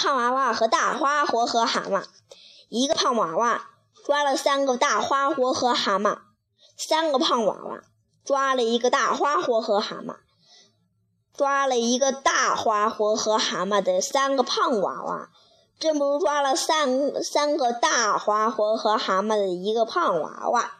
胖娃娃和大花活和蛤蟆。一个胖娃娃抓了三个大花活和蛤蟆。三个胖娃娃抓了一个大花活和蛤蟆。抓了一个大花活和蛤蟆的三个胖娃娃。真不如抓了三三个大花活和蛤蟆的一个胖娃娃。